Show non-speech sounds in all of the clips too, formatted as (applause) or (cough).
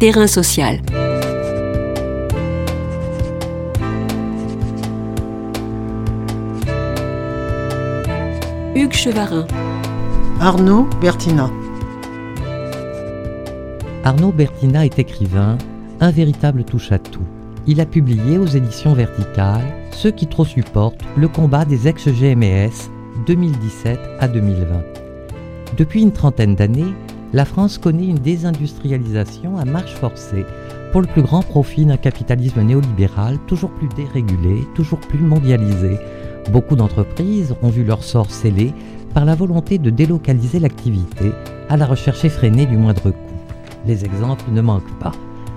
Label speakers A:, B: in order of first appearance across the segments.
A: Terrain social. Hugues Chevarin.
B: Arnaud Bertina.
C: Arnaud Bertina est écrivain, un véritable touche-à-tout. Il a publié aux éditions Verticales Ceux qui trop supportent le combat des ex-GMS 2017 à 2020. Depuis une trentaine d'années, la France connaît une désindustrialisation à marche forcée pour le plus grand profit d'un capitalisme néolibéral toujours plus dérégulé, toujours plus mondialisé. Beaucoup d'entreprises ont vu leur sort scellé par la volonté de délocaliser l'activité à la recherche effrénée du moindre coût. Les exemples ne manquent pas.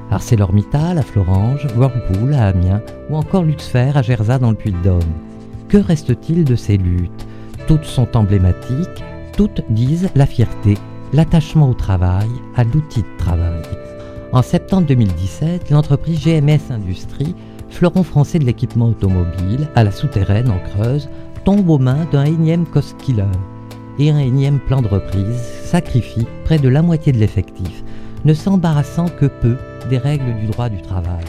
C: ArcelorMittal à Florange, Whirlpool à Amiens ou encore Luxfer à Gerza dans le Puy-de-Dôme. Que reste-t-il de ces luttes? Toutes sont emblématiques, toutes disent la fierté, l'attachement au travail, à l'outil de travail. En septembre 2017, l'entreprise GMS Industrie, fleuron français de l'équipement automobile, à la souterraine en Creuse, tombe aux mains d'un énième cost killer et un énième plan de reprise sacrifie près de la moitié de l'effectif ne s'embarrassant que peu des règles du droit du travail.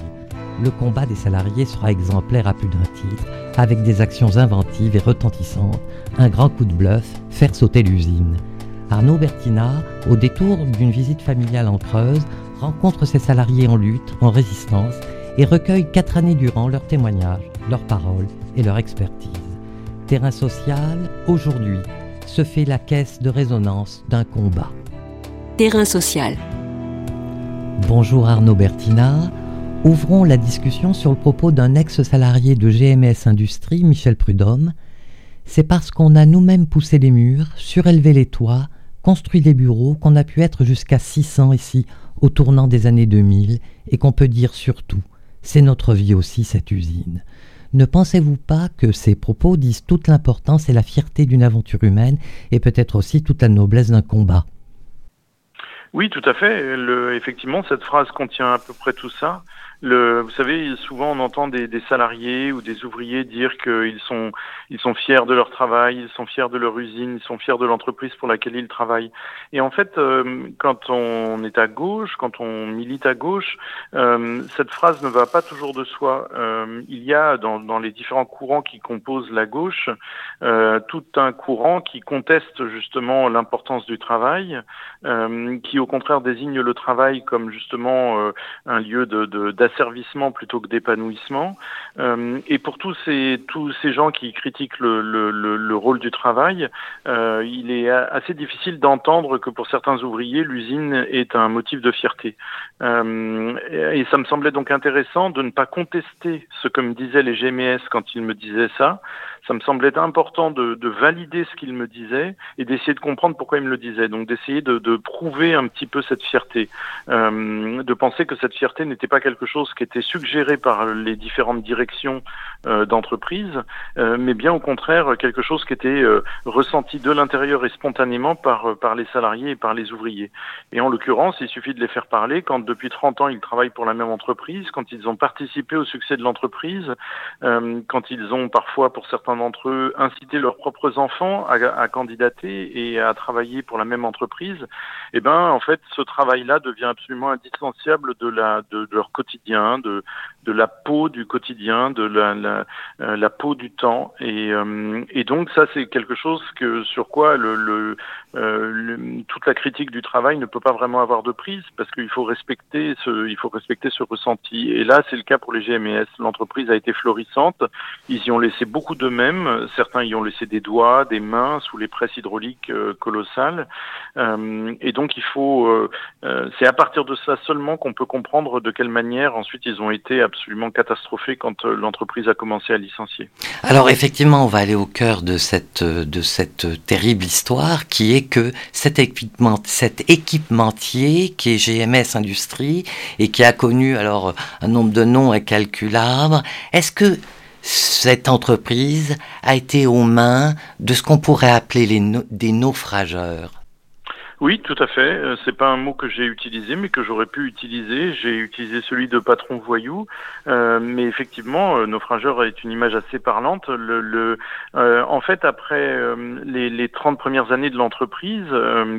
C: Le combat des salariés sera exemplaire à plus d'un titre, avec des actions inventives et retentissantes, un grand coup de bluff, faire sauter l'usine. Arnaud Bertina, au détour d'une visite familiale en Creuse, rencontre ses salariés en lutte, en résistance, et recueille quatre années durant leurs témoignages, leurs paroles et leur expertise. Terrain social, aujourd'hui, se fait la caisse de résonance d'un combat.
A: Terrain social.
C: Bonjour Arnaud Bertina. Ouvrons la discussion sur le propos d'un ex-salarié de GMS Industrie, Michel Prudhomme. C'est parce qu'on a nous-mêmes poussé les murs, surélevé les toits, construit les bureaux qu'on a pu être jusqu'à 600 ici au tournant des années 2000 et qu'on peut dire surtout, c'est notre vie aussi cette usine. Ne pensez-vous pas que ces propos disent toute l'importance et la fierté d'une aventure humaine et peut-être aussi toute la noblesse d'un combat?
D: Oui, tout à fait. Effectivement, cette phrase contient à peu près tout ça. Le, vous savez, souvent on entend des, des salariés ou des ouvriers dire qu'ils sont, ils sont fiers de leur travail, ils sont fiers de leur usine, ils sont fiers de l'entreprise pour laquelle ils travaillent. Et en fait, euh, quand on est à gauche, quand on milite à gauche, euh, cette phrase ne va pas toujours de soi. Euh, il y a dans, dans, les différents courants qui composent la gauche tout un courant qui conteste justement l'importance du travail, qui au contraire désigne le travail comme justement un lieu de, de d'asservissement plutôt que d'épanouissement. Euh, et pour tous ces, tous ces gens qui critiquent le, le, le, rôle du travail, euh, il est assez difficile d'entendre que pour certains ouvriers, l'usine est un motif de fierté. Euh, et ça me semblait donc intéressant de ne pas contester ce que me disaient les GMS quand ils me disaient ça, ça me semblait important de, de valider ce qu'il me disait et d'essayer de comprendre pourquoi il me le disait. Donc d'essayer de, de, prouver un petit peu cette fierté, euh, de penser que cette fierté n'était pas quelque chose qui était suggéré par les différentes directions euh, d'entreprise, euh, mais bien au contraire quelque chose qui était euh, ressenti de l'intérieur et spontanément par, par les salariés et par les ouvriers. Et en l'occurrence, il suffit de les faire parler quand depuis 30 ans ils travaillent pour la même entreprise, quand ils ont participé au succès de l'entreprise, euh, quand ils ont parfois pour certains d'entre eux inciter leurs propres enfants à, candidater et à travailler pour la même entreprise, eh ben en fait ce travail-là devient absolument indispensable de la de, leur quotidien, de de la peau du quotidien, de la la, euh, peau du temps. Et euh, et donc ça c'est quelque chose que sur quoi euh, le, toute la critique du travail ne peut pas vraiment avoir de prise parce qu'il faut respecter ce il faut respecter ce ressenti. Et là c'est le cas pour les GMS l'entreprise a été florissante. Ils y ont laissé beaucoup de même Certains y ont laissé des doigts, des mains sous les presses hydrauliques euh, colossales. Euh, et donc il faut, euh, euh c'est à partir de ça seulement qu'on peut comprendre de quelle manière ensuite ils ont été absolument catastrophés quand euh, l'entreprise a commencé à licencier.
C: Alors effectivement, on va aller au cœur de cette de cette terrible histoire qui est que cet équipement, cet équipementier qui est GMS Industrie et qui a connu alors un nombre de noms incalculable. Est-ce que cette entreprise a été aux mains de ce qu'on pourrait appeler des naufrageurs.
D: Oui, tout à fait. Euh, c'est pas un mot que j'ai utilisé, mais que j'aurais pu utiliser. J'ai utilisé celui de patron voyou, euh, mais effectivement, euh, naufrageur est une image assez parlante. En fait, après les, les 30 premières années de l'entreprise,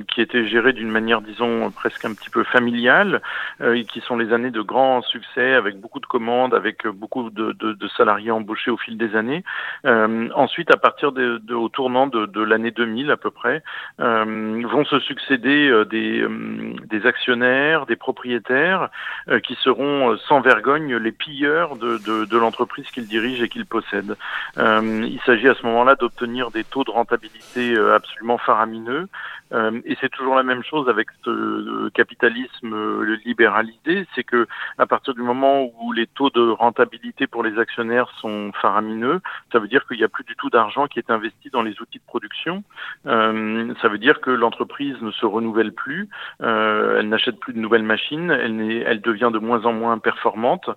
D: qui étaient gérées d'une manière, disons, presque un petit peu familiale, et qui sont les années de grand succès, avec beaucoup de commandes, avec beaucoup de, salariés embauchés au fil des années. ensuite, à partir de, au tournant de, de l'année 2000 à peu près, vont se succéder euh, des, euh, des, actionnaires, des propriétaires euh, qui seront sans vergogne les pilleurs de, de, de l'entreprise qu'ils dirigent et qu'ils possèdent. il s'agit à ce moment-là d'obtenir des taux de rentabilité absolument faramineux. et c'est toujours la même chose avec ce capitalisme libéralisé, c'est que à partir du moment où les taux de rentabilité pour les actionnaires sont faramineux, ça veut dire qu'il n'y a plus du tout d'argent qui est investi dans les outils de production. ça veut dire que l'entreprise ne se renouvelle plus, euh, elle n'achète plus de nouvelles machines, elle, devient de moins en moins performante,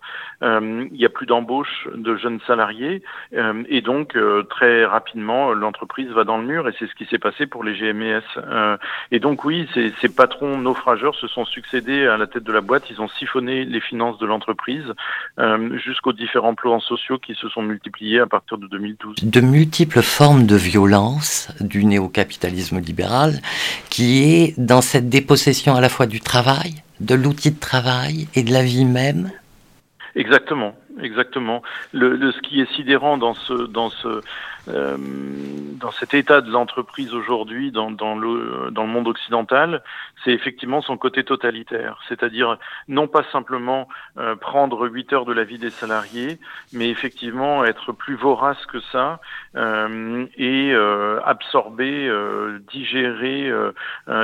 D: euh, il n'y a plus d'embauche de jeunes salariés euh, et donc très rapidement l'entreprise va dans le mur et c'est ce qui s'est passé pour les GMS. Euh, et donc oui, ces, patrons naufrageurs se sont succédés à la tête de la boîte, ils ont siphonné les finances de l'entreprise jusqu'aux différents plans sociaux qui se sont multipliés à partir de 2012.
C: De multiples formes de violence du néo-capitalisme libéral qui est dans cette dépossession à la fois du travail, de l'outil de travail et de la vie même
D: Exactement, exactement. Le, ce qui est sidérant dans ce, dans ce, euh, dans cet état de l'entreprise aujourd'hui dans, dans, le, dans le monde occidental, c'est effectivement son côté totalitaire, c'est-à-dire non pas simplement euh, prendre 8 heures de la vie des salariés, mais effectivement être plus vorace que ça euh, et euh, absorber, euh, digérer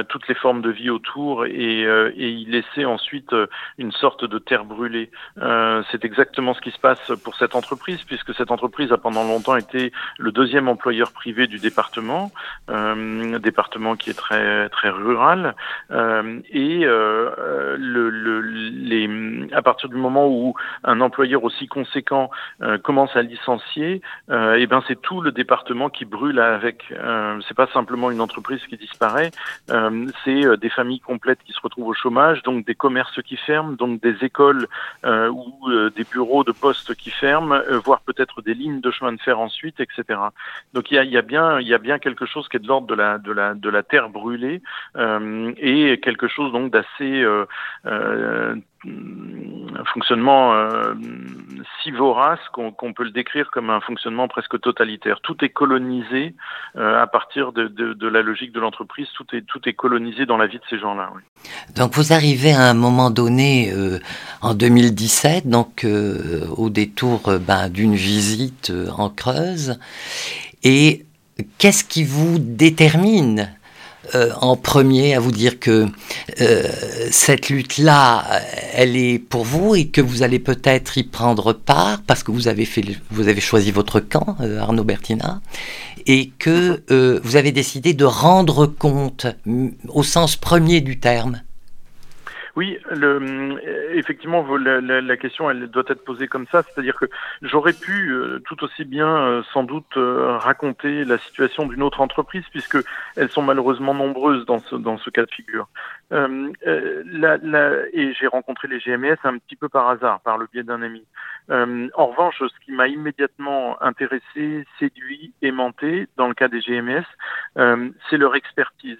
D: toutes les formes de vie autour et, et y laisser ensuite une sorte de terre brûlée. c'est exactement ce qui se passe pour cette entreprise, puisque cette entreprise a pendant longtemps été deuxième employeur privé du département, euh, département qui est très très rural, euh, et euh, le, le, les, à partir du moment où un employeur aussi conséquent euh, commence à licencier, et eh ben c'est tout le département qui brûle avec. c'est pas simplement une entreprise qui disparaît, c'est des familles complètes qui se retrouvent au chômage, donc des commerces qui ferment, donc des écoles ou des bureaux de poste qui ferment, voire peut-être des lignes de chemin de fer ensuite, etc. Donc il y a, y a bien, y a bien quelque chose qui est de l'ordre de la, de la, de la terre brûlée euh, et quelque chose donc d'assez euh, euh, un fonctionnement euh, si vorace qu'on peut le décrire comme un fonctionnement presque totalitaire. Tout est colonisé euh, à partir de, la logique de l'entreprise, tout est, tout est colonisé dans la vie de ces gens-là.
C: Donc vous arrivez à un moment donné euh, en 2017, donc au détour ben, d'une visite en Creuse, et qu'est-ce qui vous détermine euh, en premier à vous dire que euh, cette lutte-là, elle est pour vous et que vous allez peut-être y prendre part parce que vous avez, fait, vous avez choisi votre camp, euh, Arnaud Bertina, et que vous avez décidé de rendre compte au sens premier du terme
D: oui, le, effectivement, la, la, la, question, elle doit être posée comme ça, c'est-à-dire que j'aurais pu euh, tout aussi bien, euh, sans doute, euh, raconter la situation d'une autre entreprise, puisque elles sont malheureusement nombreuses dans ce, dans ce cas de figure. Euh, la, et j'ai rencontré les GMS un petit peu par hasard, par le biais d'un ami. En revanche, ce qui m'a immédiatement intéressé, séduit, aimanté, dans le cas des GMS, c'est leur expertise.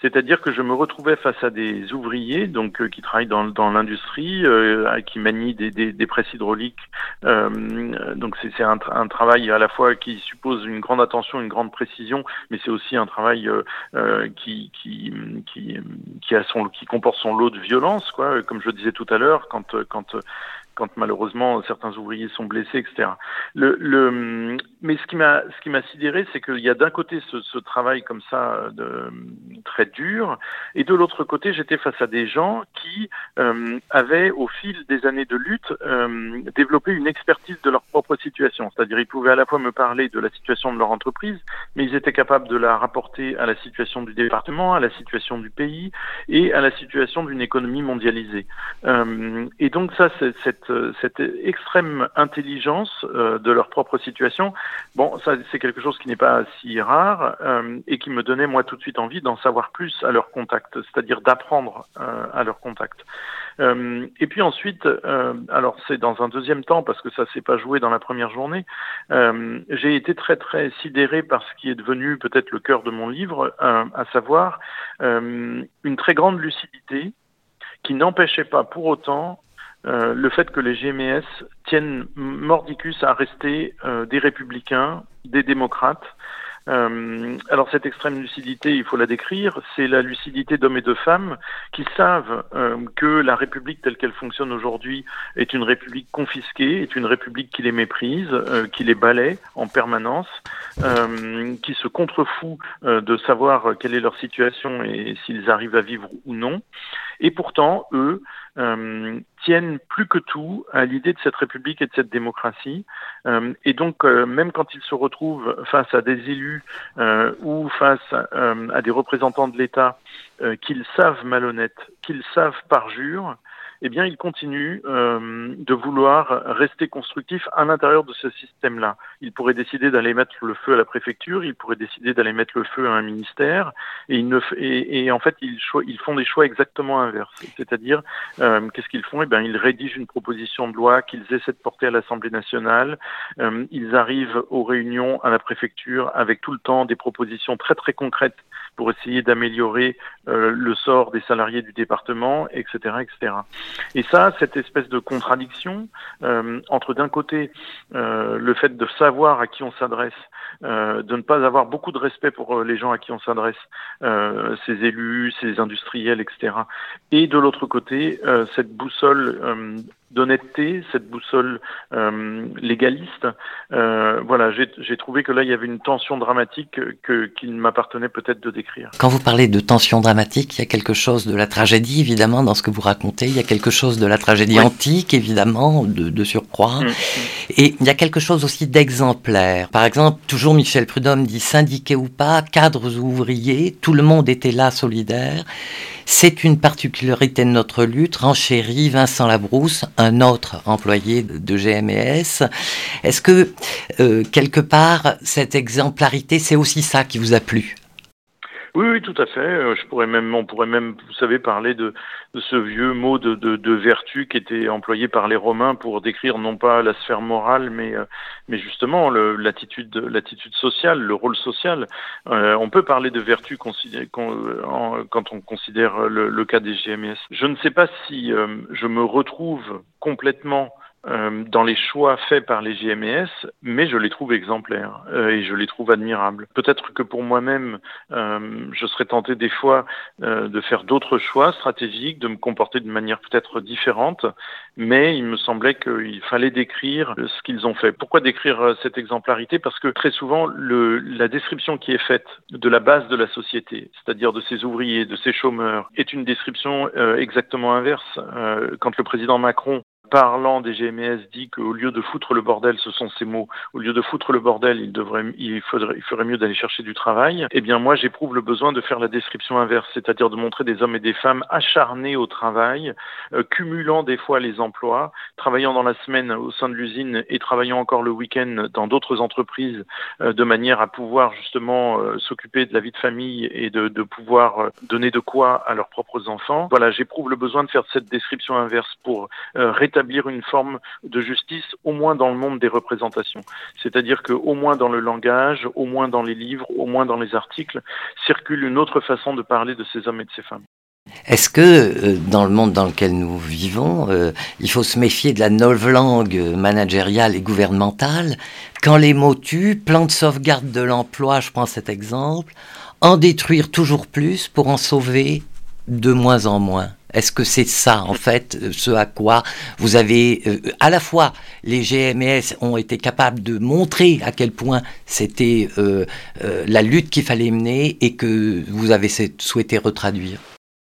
D: C'est-à-dire que je me retrouvais face à des ouvriers, donc qui travaillent dans, l'industrie, euh, qui manient des, des, presses hydrauliques. Euh, donc c'est un, travail à la fois qui suppose une grande attention, une grande précision, mais c'est aussi un travail euh, euh qui, qui, a son, qui comporte son lot de violence, quoi. Comme je disais tout à l'heure, quand, quand quand malheureusement certains ouvriers sont blessés, etc. Mais ce qui m'a sidéré, c'est qu'il y a d'un côté ce, travail comme ça très dur, et de l'autre côté, j'étais face à des gens qui euh, avaient, au fil des années de lutte, euh, développé une expertise de leur propre situation. C'est-à-dire, ils pouvaient à la fois me parler de la situation de leur entreprise, mais ils étaient capables de la rapporter à la situation du département, à la situation du pays et à la situation d'une économie mondialisée. Euh, et donc ça, cette cette, extrême intelligence de leur propre situation. Bon, ça c'est quelque chose qui n'est pas si rare et qui me donnait moi tout de suite envie d'en savoir plus à leur contact, c'est-à-dire d'apprendre à leur contact. Euh, et puis ensuite, euh, alors c'est dans un deuxième temps parce que ça s'est pas joué dans la première journée. Euh, j'ai été très très sidéré par ce qui est devenu peut-être le cœur de mon livre, à savoir une très grande lucidité qui n'empêchait pas pour autant le fait que les GMS tiennent mordicus à rester des républicains, des démocrates, euh, alors cette extrême lucidité, il faut la décrire, c'est la lucidité d'hommes et de femmes qui savent euh, que la République telle qu'elle fonctionne aujourd'hui est une République confisquée, est une République qui les méprise, euh, qui les balaie en permanence, qui se contrefout de savoir quelle est leur situation et s'ils arrivent à vivre ou non. Et pourtant, eux, euh, tiennent plus que tout à l'idée de cette République et de cette démocratie. Euh, et donc, euh, même quand ils se retrouvent face à des élus ou face à des représentants de l'État qu'ils savent malhonnêtes, qu'ils savent parjure, eh bien, il continue euh, de vouloir rester constructif à l'intérieur de ce système-là. Il pourrait décider d'aller mettre le feu à la préfecture, il pourrait décider d'aller mettre le feu à un ministère, et, en fait, ils, ils, font des choix exactement inverses. C'est-à-dire, euh, qu'est-ce qu'ils font? Eh bien, ils rédigent une proposition de loi qu'ils essaient de porter à l'Assemblée nationale. Euh, ils arrivent aux réunions à la préfecture avec tout le temps des propositions très très concrètes pour essayer d'améliorer le sort des salariés du département, etc., etc. Et ça, cette espèce de contradiction euh, entre d'un côté euh, le fait de savoir à qui on s'adresse, de ne pas avoir beaucoup de respect pour les gens à qui on s'adresse, ces élus, ces industriels, etc. Et de l'autre côté, cette boussole d'honnêteté, cette boussole euh, légaliste. Euh, voilà, j'ai trouvé que là, il y avait une tension dramatique que, qu'il m'appartenait peut-être de décrire.
C: Quand vous parlez de tension dramatique, il y a quelque chose de la tragédie, évidemment, dans ce que vous racontez. Il y a quelque chose de la tragédie antique, évidemment, de, de surcroît. Mm. Et il y a quelque chose aussi d'exemplaire. Par exemple, toujours Michel Prudhomme dit syndiqué ou pas, cadres ou ouvriers, tout le monde était là solidaire. C'est une particularité de notre lutte, renchérit Vincent Labrousse, un autre employé de GMS. Est-ce que, euh, quelque part, cette exemplarité, c'est aussi ça qui vous a plu?
D: Oui, oui, tout à fait. Euh, je pourrais même, on pourrait même, vous savez, parler de, de ce vieux mot de, de, de, vertu qui était employé par les Romains pour décrire non pas la sphère morale, mais, euh, mais justement l'attitude, l'attitude sociale, le rôle social. Euh, on peut parler de vertu quand, quand on considère le, le, cas des GMS. Je ne sais pas si je me retrouve complètement euh, dans les choix faits par les JMS, mais je les trouve exemplaires euh, et je les trouve admirables. Peut-être que pour moi-même, euh, je serais tenté des fois de faire d'autres choix stratégiques, de me comporter de manière peut-être différente, mais il me semblait qu'il fallait décrire ce qu'ils ont fait. Pourquoi décrire cette exemplarité? Parce que très souvent, le, la description qui est faite de la base de la société, c'est-à-dire de ses ouvriers, de ses chômeurs, est une description exactement inverse. quand le président Macron parlant des GMS dit qu'au lieu de foutre le bordel, ce sont ces mots, au lieu de foutre le bordel, il, devrait, il, faudrait, il ferait mieux d'aller chercher du travail, eh bien moi j'éprouve le besoin de faire la description inverse, c'est-à-dire de montrer des hommes et des femmes acharnés au travail, euh, cumulant des fois les emplois, travaillant dans la semaine au sein de l'usine et travaillant encore le week-end dans d'autres entreprises, euh, de manière à pouvoir justement euh, s'occuper de la vie de famille et de, de pouvoir donner de quoi à leurs propres enfants. Voilà, j'éprouve le besoin de faire cette description inverse pour rétablir établir une forme de justice, au moins dans le monde des représentations. C'est-à-dire qu'au moins dans le langage, au moins dans les livres, au moins dans les articles, circule une autre façon de parler de ces hommes et de ces femmes.
C: Est-ce que euh, dans le monde dans lequel nous vivons, euh, il faut se méfier de la langue managériale et gouvernementale Quand les mots tuent, plan de sauvegarde de l'emploi, je prends cet exemple, en détruire toujours plus pour en sauver de moins en moins? Est-ce que c'est ça, en fait, ce à quoi vous avez, euh, à la fois, les GMS ont été capables de montrer à quel point c'était euh, euh, la lutte qu'il fallait mener et que vous avez souhaité retraduire?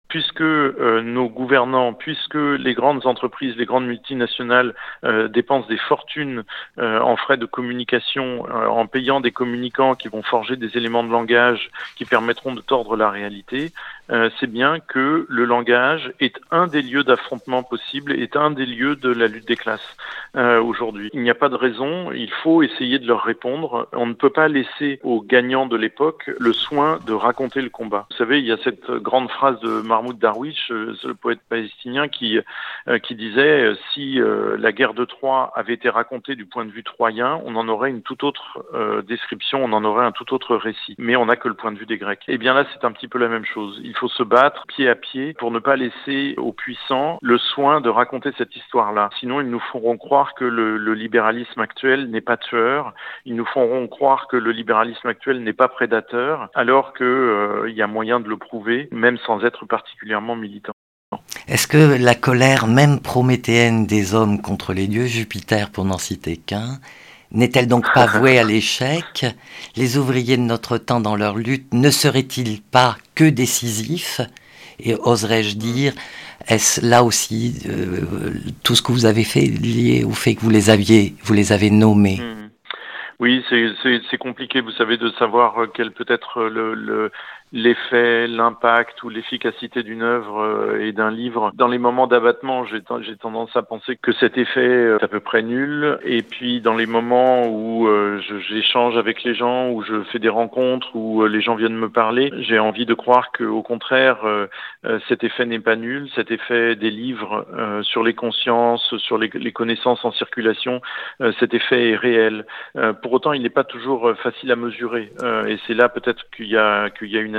D: Puisque euh, nos gouvernants, puisque les grandes entreprises, les grandes multinationales euh, dépensent des fortunes euh, en frais de communication, en payant des communicants qui vont forger des éléments de langage qui permettront de tordre la réalité, euh, c'est bien que le langage est un des lieux d'affrontement possible, est un des lieux de la lutte des classes euh, aujourd'hui. Il n'y a pas de raison, il faut essayer de leur répondre. On ne peut pas laisser aux gagnants de l'époque le soin de raconter le combat. Vous savez, il y a cette grande phrase de Mahmoud Darwish, euh, le poète palestinien, qui, qui disait si la guerre de Troie avait été racontée du point de vue troyen, on en aurait une toute autre description, on en aurait un tout autre récit. Mais on n'a que le point de vue des Grecs. Eh bien là, c'est un petit peu la même chose. Faut se battre pied à pied pour ne pas laisser aux puissants le soin de raconter cette histoire-là. Sinon, ils nous feront croire que le, le libéralisme actuel n'est pas tueur. Ils nous feront croire que le libéralisme actuel n'est pas prédateur, alors qu'il euh, y a moyen de le prouver, même sans être particulièrement militant.
C: Est-ce que la colère même prométhéenne des hommes contre les dieux, Jupiter pour n'en citer qu'un, n'est-elle donc pas vouée à (laughs) l'échec? Les ouvriers de notre temps dans leur lutte ne seraient-ils pas que décisifs? Et oserais-je dire, est-ce là aussi euh, tout ce que vous avez fait lié au fait que vous les aviez, vous les avez nommés? Hmm.
D: Oui, c'est compliqué, vous savez, de savoir quel peut être le, l'effet, l'impact ou l'efficacité d'une œuvre euh, et d'un livre. Dans les moments d'abattement, j'ai tendance à penser que cet effet est à peu près nul. Et puis dans les moments où euh, j'échange avec les gens, où je fais des rencontres, où euh, les gens viennent me parler, j'ai envie de croire qu'au contraire, cet effet n'est pas nul. Cet effet des livres sur les consciences, sur les, connaissances en circulation, cet effet est réel. pour autant, il n'est pas toujours facile à mesurer. et c'est là peut-être qu'il y a qu'il y a une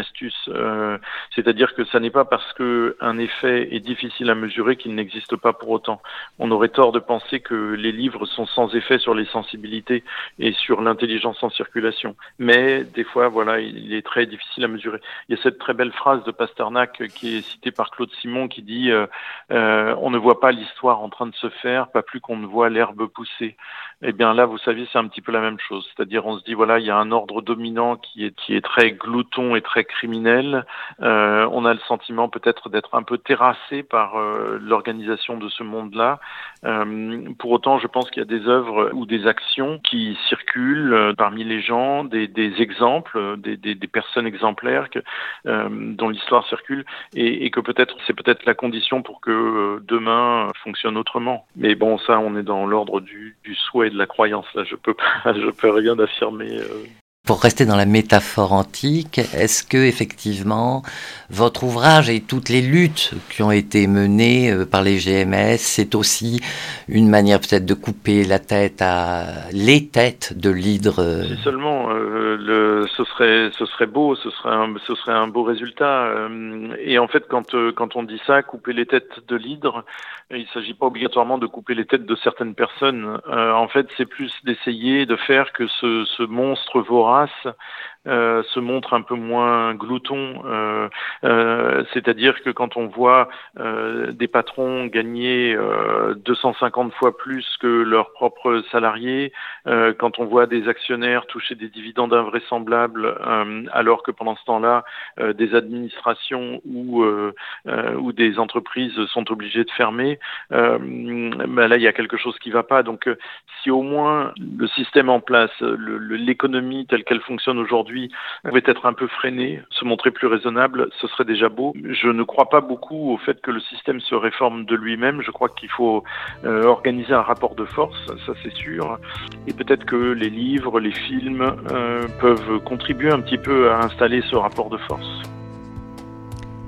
D: Euh, c'est-à-dire que ça n'est pas parce qu'un effet est difficile à mesurer qu'il n'existe pas pour autant. On aurait tort de penser que les livres sont sans effet sur les sensibilités et sur l'intelligence en circulation. Mais des fois, voilà, il est très difficile à mesurer. Il y a cette très belle phrase de Pasternak qui est citée par Claude Simon qui dit euh, euh, On ne voit pas l'histoire en train de se faire, pas plus qu'on ne voit l'herbe pousser. Eh bien là, vous savez, c'est un petit peu la même chose. C'est-à-dire, on se dit voilà, il y a un ordre dominant qui est qui est très glouton et très Euh, on a le sentiment peut-être d'être un peu terrassé par euh, l'organisation de ce monde-là. Euh, pour autant, je pense qu'il y a des œuvres ou des actions qui circulent parmi les gens, des, des exemples, des, des, des, personnes exemplaires que, dont l'histoire circule, et, et que peut-être c'est peut-être la condition pour que demain fonctionne autrement. Mais bon, ça, on est dans l'ordre du, du souhait et de la croyance. Là, je peux pas, (laughs) je peux rien affirmer.
C: Pour rester dans la métaphore antique, est-ce que effectivement votre ouvrage et toutes les luttes qui ont été menées euh, par les GMS, c'est aussi une manière peut-être de couper la tête à les têtes de l'hydre euh?
D: Seulement, euh, ce serait, ce serait beau, ce serait un, ce serait un beau résultat. et en fait, quand quand on dit ça, couper les têtes de l'hydre, il ne s'agit pas obligatoirement de couper les têtes de certaines personnes. en fait, c'est plus d'essayer de faire que ce, ce monstre vorace nossa, euh, se montre un peu moins glouton. Euh, euh, c'est-à-dire que quand on voit des patrons gagner 250 fois plus que leurs propres salariés, quand on voit des actionnaires toucher des dividendes invraisemblables, alors que pendant ce temps-là, des administrations ou, ou des entreprises sont obligées de fermer, ben là, il y a quelque chose qui ne va pas. Donc, si au moins le système en place, l'économie telle qu'elle fonctionne aujourd'hui pouvait être un peu freinée, se montrer plus raisonnable, ce serait déjà beau. Je ne crois pas beaucoup au fait que le système se réforme de lui-même. Je crois qu'il faut euh, organiser un rapport de force, ça c'est sûr. Et peut-être que les livres, les films euh, peuvent contribuer un petit peu à installer ce rapport de force.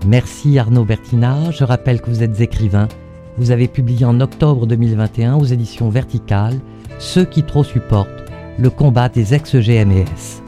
C: Merci Arnaud Bertina. Je rappelle que vous êtes écrivain. Vous avez publié en octobre 2021 aux éditions Verticales Ceux qui trop supportent le combat des ex-GMS.